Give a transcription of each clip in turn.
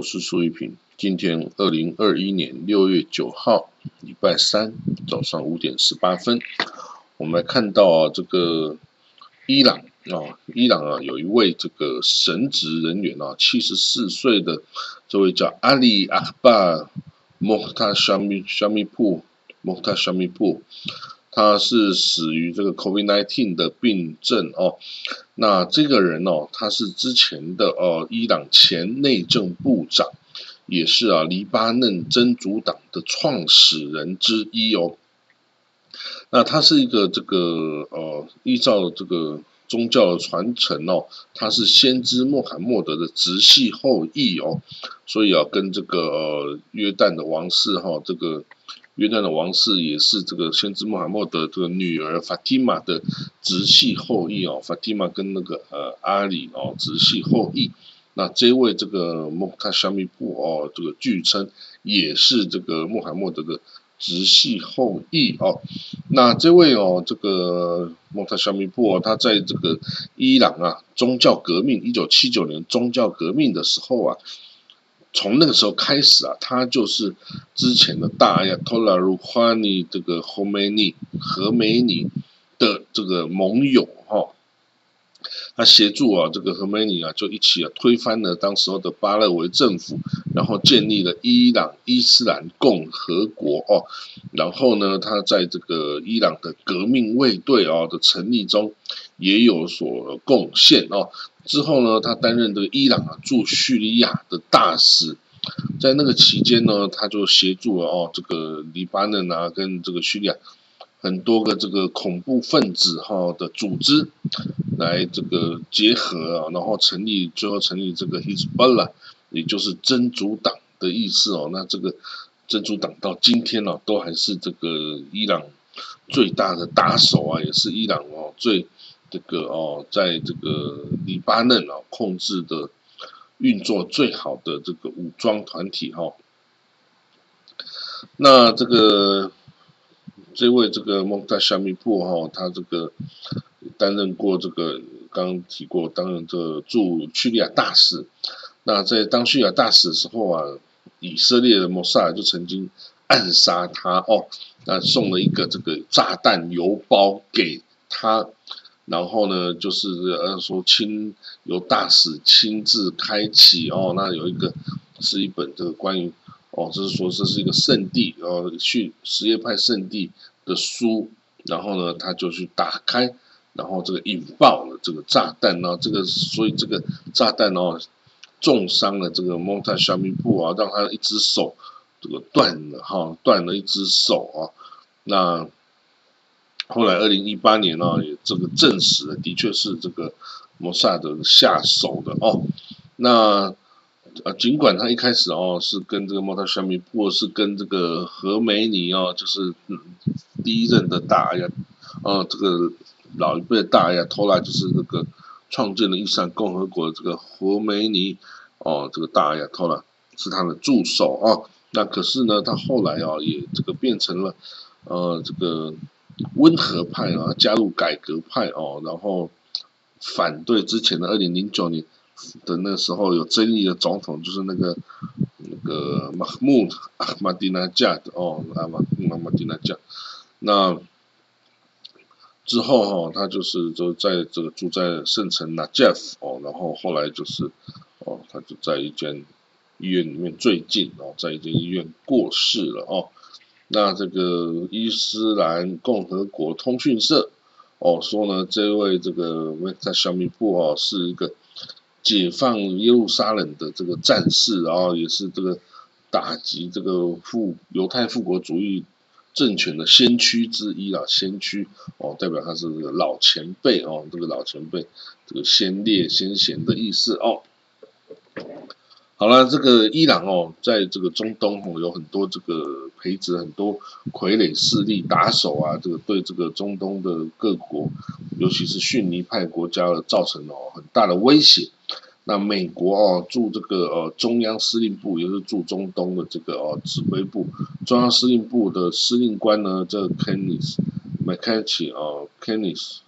我是苏一平。今天二零二一年六月九号，礼拜三早上五点十八分，我们来看到啊，这个伊朗啊，伊朗啊，有一位这个神职人员啊，七十四岁的这位叫阿里阿巴莫塔沙米沙米布莫塔沙米布。他是死于这个 COVID-19 的病症哦。那这个人哦，他是之前的呃伊朗前内政部长，也是啊黎巴嫩真主党的创始人之一哦。那他是一个这个呃依照这个宗教的传承哦，他是先知穆罕默德的直系后裔哦，所以啊跟这个呃约旦的王室哈这个。约旦的王室也是这个先知穆罕默德这个女儿法蒂玛的直系后裔哦，法蒂玛跟那个呃阿里哦直系后裔。那这位这个穆塔沙米布哦，这个据称也是这个穆罕默德的直系后裔哦。那这位哦，这个穆塔沙米布哦，他在这个伊朗啊宗教革命一九七九年宗教革命的时候啊。从那个时候开始啊，他就是之前的大亚托拉鲁哈尼这个侯梅尼和梅尼的这个盟友哈，他协助啊这个和梅尼啊就一起啊推翻了当时候的巴勒维政府，然后建立了伊朗伊斯兰共和国哦，然后呢，他在这个伊朗的革命卫队啊的成立中也有所贡献哦。之后呢，他担任这个伊朗啊驻叙利亚的大使，在那个期间呢，他就协助了哦这个黎巴嫩啊跟这个叙利亚很多个这个恐怖分子哈的组织来这个结合啊，然后成立最后成立这个 Hezbollah，也就是真主党的意思哦。那这个真主党到今天呢，都还是这个伊朗最大的打手啊，也是伊朗哦最。这个哦，在这个黎巴嫩啊控制的运作最好的这个武装团体哈，那这个这位这个蒙塔夏米布哈，他这个担任过这个刚提过担任这驻叙利亚大使，那在当叙利亚大使的时候啊，以色列的摩萨就曾经暗杀他哦，那送了一个这个炸弹邮包给他。然后呢，就是呃说亲由大使亲自开启哦，那有一个是一本这个关于哦，就是说这是一个圣地哦，去什叶派圣地的书，然后呢他就去打开，然后这个引爆了这个炸弹呢，这个所以这个炸弹哦重伤了这个蒙塔小米布啊，让他一只手这个断了哈，断了一只手啊，那。后来，二零一八年呢，也这个证实了，的确是这个摩萨德下手的哦。那呃，尽管他一开始哦是跟这个莫塔沙米布是跟这个何梅尼哦，就是第一任的大呀，呃，这个老一辈的大呀，托拉就是这个创建了伊斯兰共和国的这个何梅尼哦，这个大呀托拉是他的助手哦。那可是呢，他后来啊也这个变成了呃这个。温和派啊，加入改革派哦，然后反对之前的二零零九年的那时候有争议的总统，就是那个那个马穆阿马蒂纳加的哦，阿马马马蒂纳加。那之后哈，他就是就在这个住在圣城纳杰夫哦，然后后来就是哦，他就在一间医院里面最近哦，在一间医院过世了哦。那这个伊斯兰共和国通讯社哦说呢，这位这个在小米布哦是一个解放耶路撒冷的这个战士，然后也是这个打击这个复犹太复国主义政权的先驱之一啊，先驱哦，代表他是这个老前辈哦，这个老前辈，这个先烈先贤的意思哦。好了，这个伊朗哦，在这个中东哦，有很多这个培植很多傀儡势力打手啊，这个对这个中东的各国，尤其是逊尼派国家造成了很大的威胁。那美国哦驻这个呃中央司令部，也就是驻中东的这个哦指挥部，中央司令部的司令官呢，这 Kenneth McKenzie 哦，Kenneth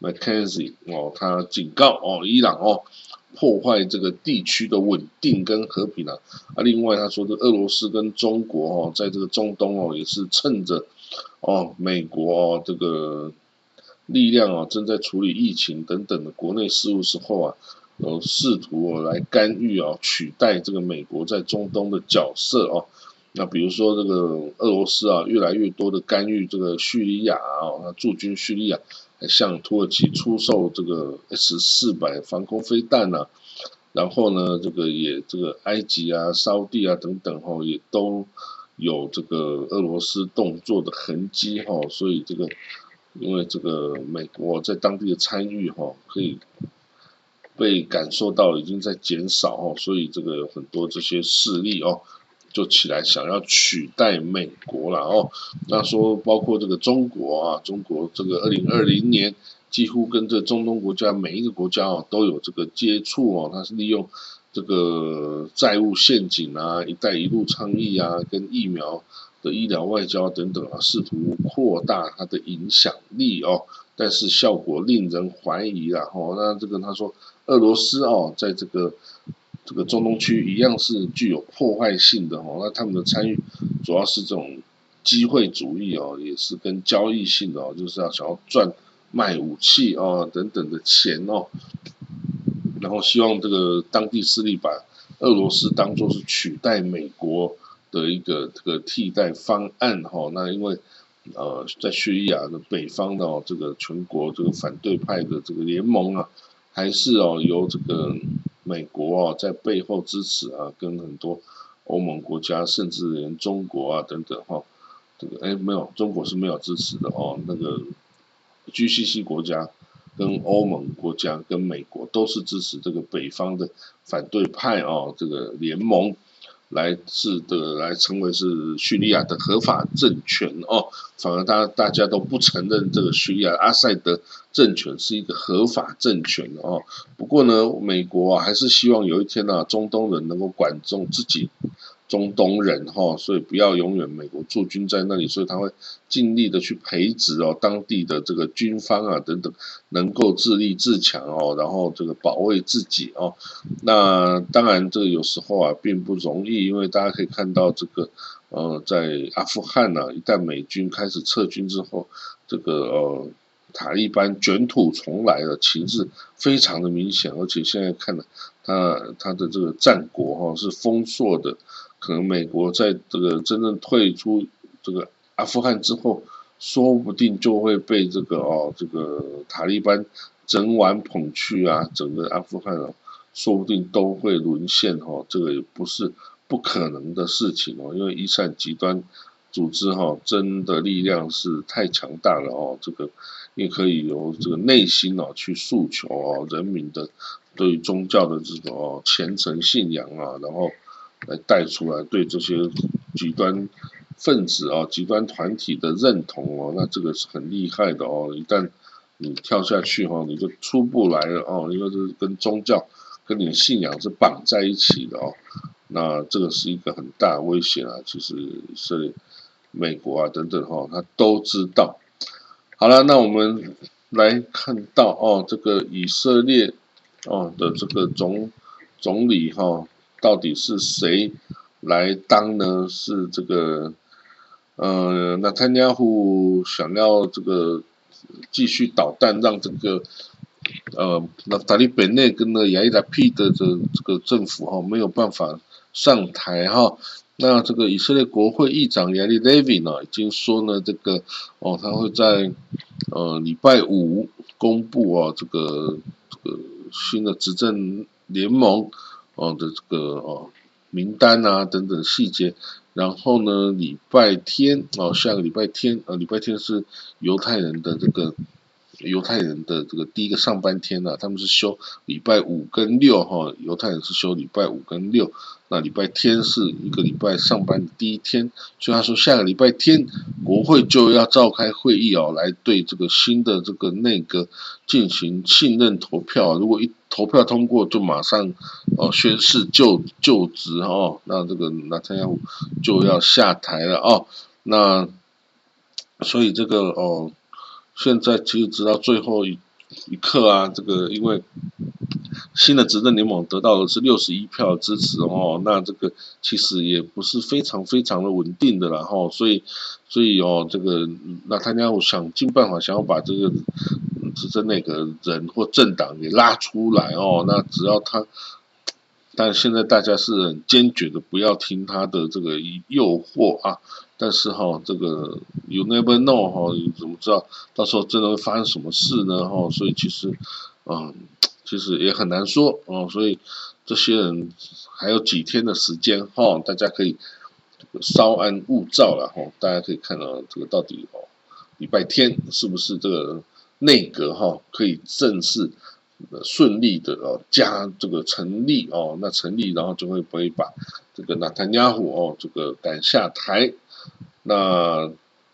McKenzie 哦，他警告哦伊朗哦。破坏这个地区的稳定跟和平啊！啊，另外他说，这俄罗斯跟中国哦，在这个中东哦，也是趁着哦美国哦这个力量哦正在处理疫情等等的国内事务时候啊，有试图哦来干预啊，取代这个美国在中东的角色哦。那比如说这个俄罗斯啊，越来越多的干预这个叙利亚啊，驻军叙利亚。向土耳其出售这个 S 四百防空飞弹呐，然后呢，这个也这个埃及啊、沙地啊等等哈，也都有这个俄罗斯动作的痕迹哈，所以这个因为这个美国在当地的参与哈，可以被感受到已经在减少哦，所以这个有很多这些势力哦。就起来想要取代美国了哦，那说包括这个中国啊，中国这个二零二零年几乎跟这中东国家每一个国家哦都有这个接触哦，它是利用这个债务陷阱啊、一带一路倡议啊、跟疫苗的医疗外交等等啊，试图扩大它的影响力哦，但是效果令人怀疑啦哦，那这个他说俄罗斯哦，在这个。这个中东区一样是具有破坏性的哦，那他们的参与主要是这种机会主义哦，也是跟交易性的哦，就是要想要赚卖武器哦等等的钱哦，然后希望这个当地势力把俄罗斯当做是取代美国的一个这个替代方案哈，那因为呃在叙利亚的北方的哦，这个全国这个反对派的这个联盟啊，还是哦由这个。美国啊，在背后支持啊，跟很多欧盟国家，甚至连中国啊等等哈，这个哎没有，中国是没有支持的哦。那个 GCC 国家跟欧盟国家跟美国都是支持这个北方的反对派啊，这个联盟。来自的来成为是叙利亚的合法政权哦，反而大大家都不承认这个叙利亚阿塞德政权是一个合法政权哦。不过呢，美国啊还是希望有一天呢，中东人能够管中自己。中东人哈，所以不要永远美国驻军在那里，所以他会尽力的去培植哦当地的这个军方啊等等，能够自立自强哦，然后这个保卫自己哦。那当然这个有时候啊并不容易，因为大家可以看到这个呃在阿富汗呢，一旦美军开始撤军之后，这个呃塔利班卷土重来的情势非常的明显，而且现在看了他他的这个战果哈是丰硕的。可能美国在这个真正退出这个阿富汗之后，说不定就会被这个哦，这个塔利班整晚捧去啊，整个阿富汗哦，说不定都会沦陷哦，这个也不是不可能的事情哦，因为伊斯兰极端组织哈，真的力量是太强大了哦，这个也可以由这个内心哦去诉求哦，人民的对宗教的这种哦虔诚信仰啊，然后。来带出来对这些极端分子啊、极端团体的认同哦，那这个是很厉害的哦。一旦你跳下去哈，你就出不来了哦，因为这是跟宗教、跟你信仰是绑在一起的哦。那这个是一个很大危险啊，其实是美国啊等等哈，他都知道。好了，那我们来看到哦，这个以色列哦的这个总总理哈。到底是谁来当呢？是这个，呃，那他家户想要这个继续捣蛋，让这个，呃，那塔利本内跟那亚伊达皮的这这个政府哈没有办法上台哈。那这个以色列国会议长亚历 Levy 呢，已经说呢，这个哦，他会在呃礼拜五公布哦这个这个新的执政联盟。哦的这个哦名单啊等等细节，然后呢礼拜天哦下个礼拜天呃礼拜天是犹太人的这个犹太人的这个第一个上班天呢，他们是休礼拜五跟六哈，犹太人是休礼拜五跟六，那礼拜天是一个礼拜上班的第一天，所以他说下个礼拜天国会就要召开会议哦，来对这个新的这个内阁进行信任投票，如果一投票通过，就马上哦宣誓就就职哦，那这个纳坦雅胡就要下台了哦，那所以这个哦。现在其实直到最后一一刻啊，这个因为新的执政联盟得到的是六十一票支持哦，那这个其实也不是非常非常的稳定的了哈，所以所以哦，这个那他家想尽办法想要把这个执政那个人或政党给拉出来哦，那只要他，但现在大家是很坚决的，不要听他的这个诱惑啊。但是哈，这个 you never know 哈，你怎么知道到时候真的会发生什么事呢？哈，所以其实，嗯，其实也很难说哦。所以这些人还有几天的时间哈，大家可以稍安勿躁了哈。大家可以看到这个到底哦，礼拜天是不是这个内阁哈可以正式顺利的哦加这个成立哦？那成立然后就会不会把这个纳坦雅胡哦这个赶下台？那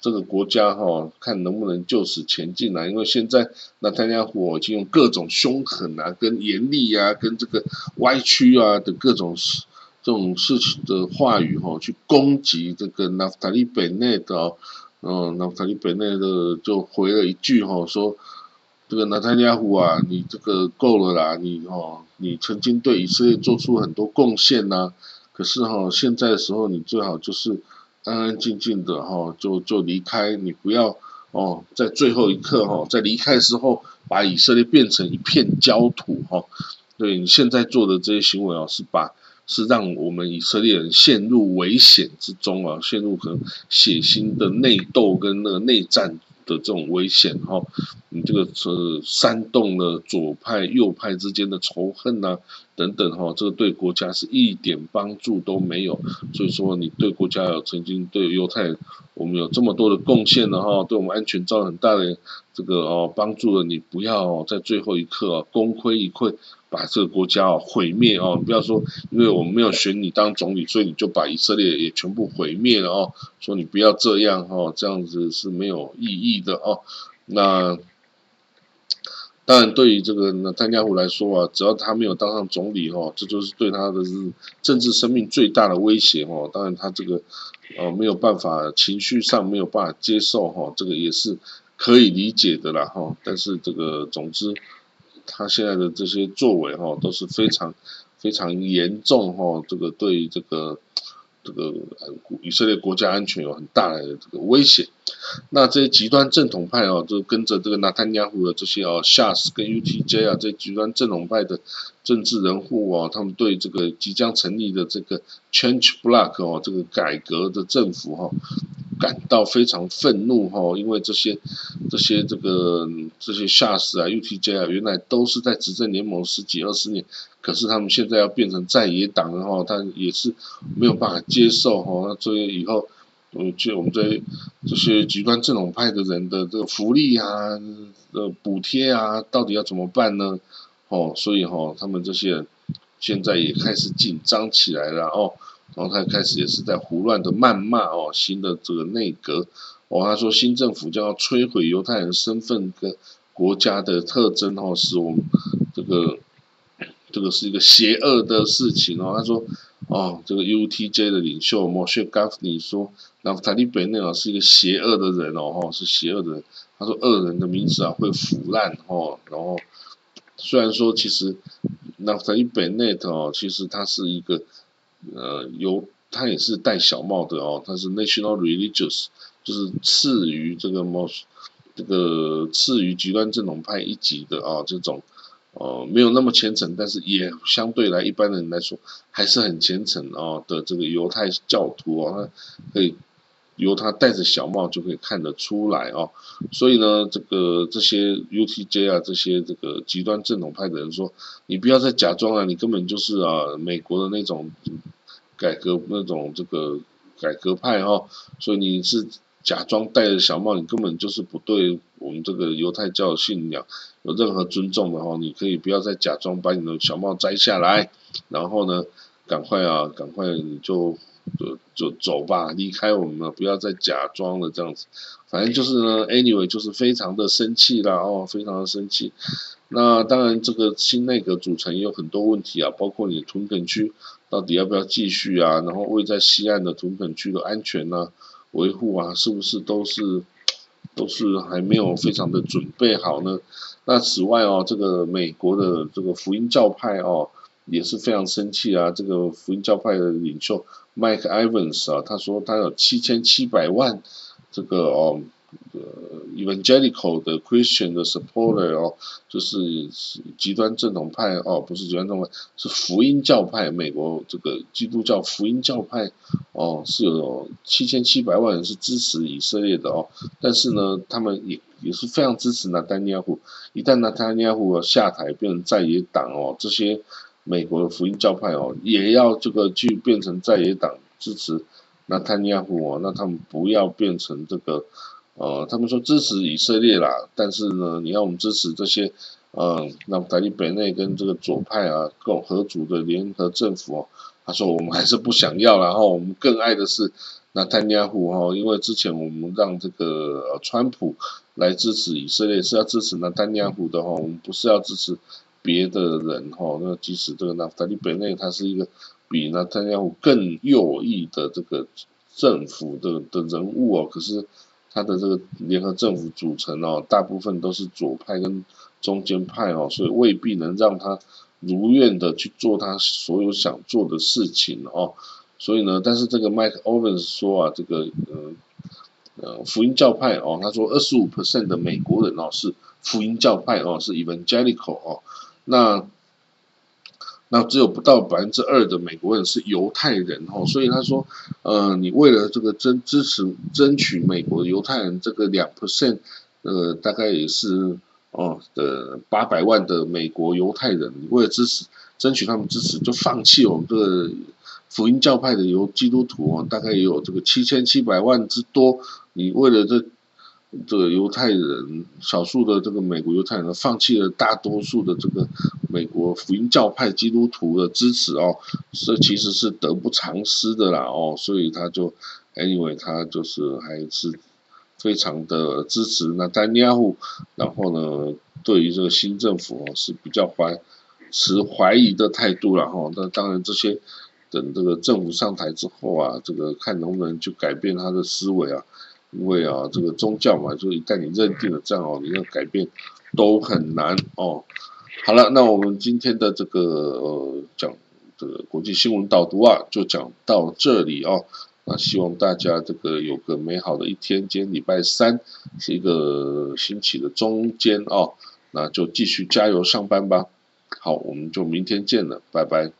这个国家哈，看能不能就此前进啊？因为现在那他家伙已经用各种凶狠啊、跟严厉啊、跟这个歪曲啊的各种事这种事情的话语哈，去攻击这个纳塔利北内的，嗯，纳塔利北内的就回了一句哈，说这个纳坦雅胡啊，你这个够了啦，你哦，你曾经对以色列做出很多贡献呐，可是哈，现在的时候你最好就是。安安静静的哈，就就离开，你不要哦，在最后一刻哈，在离开的时候把以色列变成一片焦土哈。对你现在做的这些行为啊，是把是让我们以色列人陷入危险之中啊，陷入可能血腥的内斗跟那个内战。的这种危险哈，你这个是煽动了左派右派之间的仇恨呐，等等哈，这个对国家是一点帮助都没有。所以说，你对国家有曾经对犹太，我们有这么多的贡献了哈，对我们安全造成很大的这个哦帮助了，你不要在最后一刻功亏一篑。把这个国家哦毁灭哦，不要说因为我们没有选你当总理，所以你就把以色列也全部毁灭了哦。说你不要这样哦，这样子是没有意义的哦。那当然，对于这个那丹加胡来说啊，只要他没有当上总理哦，这就是对他的是政治生命最大的威胁哦。当然，他这个呃没有办法情绪上没有办法接受哈，这个也是可以理解的啦哈。但是这个总之。他现在的这些作为哈都是非常非常严重哈，这个对于这个这个以色列国家安全有很大的这个威胁。那这些极端正统派啊，就跟着这个纳坦雅胡的这些哦，夏斯跟 UTJ 啊，这极端正统派的政治人物啊，他们对这个即将成立的这个 Change Block 哦，这个改革的政府哈。感到非常愤怒哈，因为这些这些这个这些下士啊，UTJ 啊，原来都是在执政联盟十几二十年，可是他们现在要变成在野党了哈，他也是没有办法接受哈。那所以以后，嗯，就我们这这些极端正统派的人的这个福利啊、呃补贴啊，到底要怎么办呢？哦，所以哈，他们这些人现在也开始紧张起来了哦。然后他开始也是在胡乱的谩骂哦，新的这个内阁哦，他说新政府将要摧毁犹太人身份跟国家的特征哦，使我们这个这个是一个邪恶的事情哦。他说哦，这个 UTJ 的领袖莫谢加夫尼说，那塔利贝内尔是一个邪恶的人哦，是邪恶的人。他说恶人的名字啊会腐烂哦，然后虽然说其实那塔利贝内哦，其实他是一个。呃，犹他也是戴小帽的哦，他是 National Religious，就是次于这个 most 这个次于极端正统派一级的啊，这种呃没有那么虔诚，但是也相对来一般人来说还是很虔诚哦的这个犹太教徒哦，可以由他戴着小帽就可以看得出来哦，所以呢，这个这些 UTJ 啊，这些这个极端正统派的人说，你不要再假装了，你根本就是啊美国的那种。改革那种这个改革派哈，所以你是假装戴着小帽，你根本就是不对我们这个犹太教信仰有任何尊重的哦，你可以不要再假装把你的小帽摘下来，然后呢，赶快啊，赶快你就就就走吧，离开我们了，不要再假装了这样子。反正就是呢，anyway 就是非常的生气啦，哦，非常的生气。那当然，这个新内阁组成也有很多问题啊，包括你屯垦区到底要不要继续啊？然后位在西岸的屯垦区的安全呢？维护啊，是不是都是都是还没有非常的准备好呢？那此外哦，这个美国的这个福音教派哦，也是非常生气啊。这个福音教派的领袖 Mike Evans 啊，他说他有七千七百万这个哦。呃，evangelical 的 Christian 的 supporter 哦，就是极端正统派哦，不是极端正统派，是福音教派。美国这个基督教福音教派哦，是有七千七百万人是支持以色列的哦。但是呢，他们也也是非常支持纳丹尼亚胡。一旦纳丹尼亚胡下台变成在野党哦，这些美国的福音教派哦，也要这个去变成在野党支持那丹尼亚胡哦。那他们不要变成这个。呃，他们说支持以色列啦，但是呢，你要我们支持这些，嗯，那台利北内跟这个左派啊共合组的联合政府哦，他说我们还是不想要，然后我们更爱的是那坦尼亚胡哦，因为之前我们让这个川普来支持以色列是要支持那坦尼亚胡的哦，我们不是要支持别的人哈，那即使这个那台利本内他是一个比那坦尼亚胡更右翼的这个政府的的人物哦，可是。他的这个联合政府组成哦，大部分都是左派跟中间派哦，所以未必能让他如愿的去做他所有想做的事情哦。所以呢，但是这个 Mike Ovens 说啊，这个呃呃福音教派哦，他说二十五 percent 的美国人哦是福音教派哦，是 Evangelical 哦，那。那只有不到百分之二的美国人是犹太人哦，所以他说，呃，你为了这个争支持争取美国犹太人这个两 percent，呃，大概也是哦的八百万的美国犹太人，为了支持争取他们支持，就放弃我们这个福音教派的犹基督徒哦，大概也有这个七千七百万之多，你为了这。这个犹太人，少数的这个美国犹太人，放弃了大多数的这个美国福音教派基督徒的支持哦，这其实是得不偿失的啦哦，所以他就，anyway，他就是还是非常的支持那丹尼亚胡，然后呢，对于这个新政府哦是比较怀持怀疑的态度了哈，那当然这些等这个政府上台之后啊，这个看能不能就改变他的思维啊。因为啊，这个宗教嘛，就一旦你认定了这样哦，你要改变都很难哦。好了，那我们今天的这个呃讲这个国际新闻导读啊，就讲到这里哦。那希望大家这个有个美好的一天。今天礼拜三是一个星期的中间哦，那就继续加油上班吧。好，我们就明天见了，拜拜。